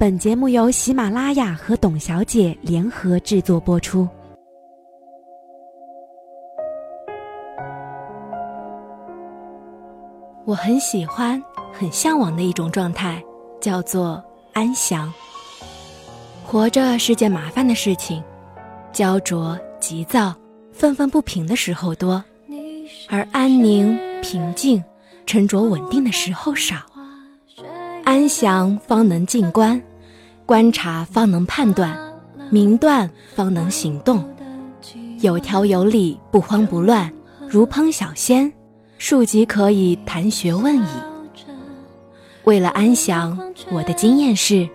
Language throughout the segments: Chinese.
本节目由喜马拉雅和董小姐联合制作播出。我很喜欢、很向往的一种状态，叫做安详。活着是件麻烦的事情，焦灼、急躁、愤愤不平的时候多，而安宁、平静、沉着稳定的时候少。安详方能静观，观察方能判断，明断方能行动，有条有理，不慌不乱，如烹小鲜，庶几可以谈学问矣。为了安详，我的经验是：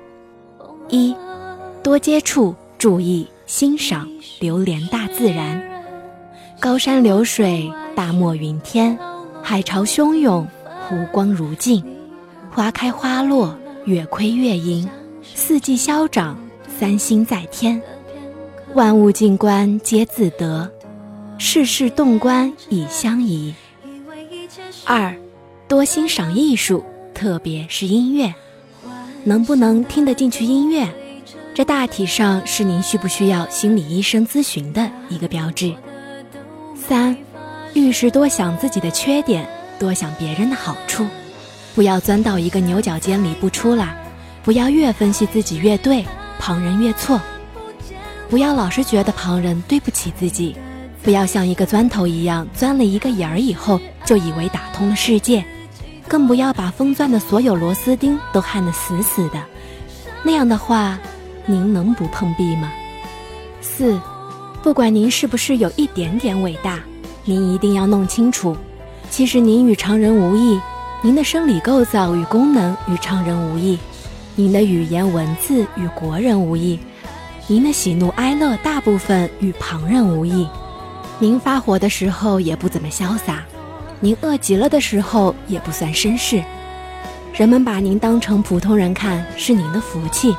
一。多接触、注意、欣赏、流连大自然，高山流水、大漠云天、海潮汹涌、湖光如镜，花开花落、月亏月盈，四季消长、三星在天，万物静观皆自得，世事洞观亦相宜。二，多欣赏艺术，特别是音乐，能不能听得进去音乐？这大体上是您需不需要心理医生咨询的一个标志。三，遇事多想自己的缺点，多想别人的好处，不要钻到一个牛角尖里不出来，不要越分析自己越对，旁人越错，不要老是觉得旁人对不起自己，不要像一个钻头一样钻了一个眼儿以后就以为打通了世界，更不要把封钻的所有螺丝钉都焊得死死的，那样的话。您能不碰壁吗？四，不管您是不是有一点点伟大，您一定要弄清楚，其实您与常人无异，您的生理构造与功能与常人无异，您的语言文字与国人无异，您的喜怒哀乐大部分与旁人无异，您发火的时候也不怎么潇洒，您饿极了的时候也不算绅士，人们把您当成普通人看是您的福气。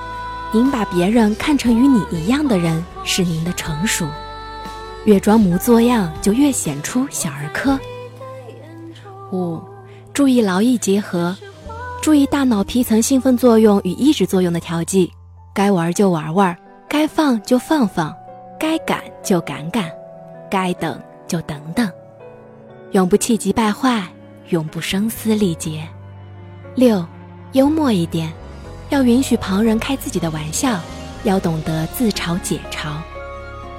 您把别人看成与你一样的人，是您的成熟。越装模作样，就越显出小儿科。五，注意劳逸结合，注意大脑皮层兴奋作用与抑制作用的调剂。该玩就玩玩，该放就放放，该赶就赶赶，该等就等等，永不气急败坏，永不声嘶力竭。六，幽默一点。要允许旁人开自己的玩笑，要懂得自嘲解嘲。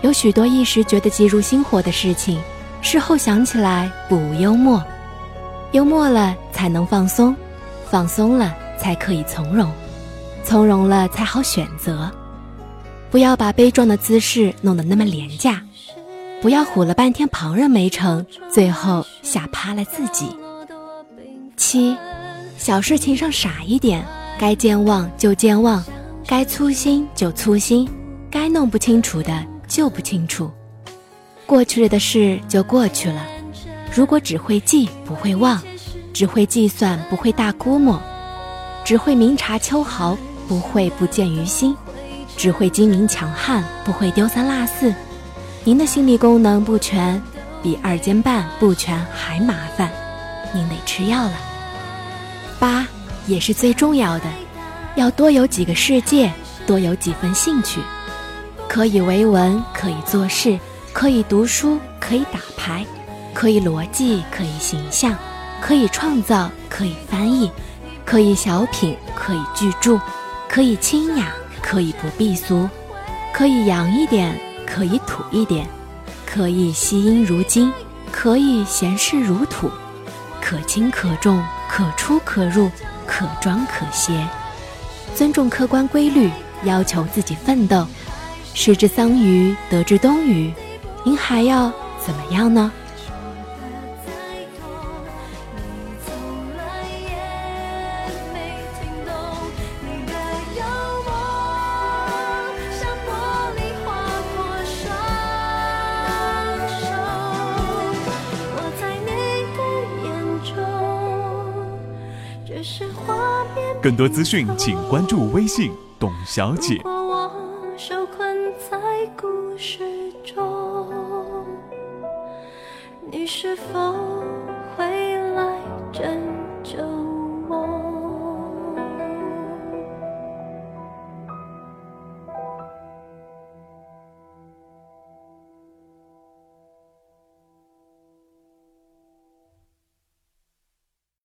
有许多一时觉得急如星火的事情，事后想起来不幽默。幽默了才能放松，放松了才可以从容，从容了才好选择。不要把悲壮的姿势弄得那么廉价，不要唬了半天旁人没成，最后吓趴了自己。七，小事情上傻一点。该健忘就健忘，该粗心就粗心，该弄不清楚的就不清楚。过去的事就过去了。如果只会记不会忘，只会计算不会大估摸，只会明察秋毫不会不见于心，只会精明强悍不会丢三落四。您的心理功能不全，比二尖瓣不全还麻烦，您得吃药了。八。也是最重要的，要多有几个世界，多有几分兴趣，可以为文，可以做事，可以读书，可以打牌，可以逻辑，可以形象，可以创造，可以翻译，可以小品，可以巨著，可以清雅，可以不避俗，可以洋一点，可以土一点，可以惜音如金，可以闲事如土，可轻可重，可出可入。可装可携，尊重客观规律，要求自己奋斗。失之桑榆，得之东隅，您还要怎么样呢？更多资讯请关注微信“董小姐”。你是否？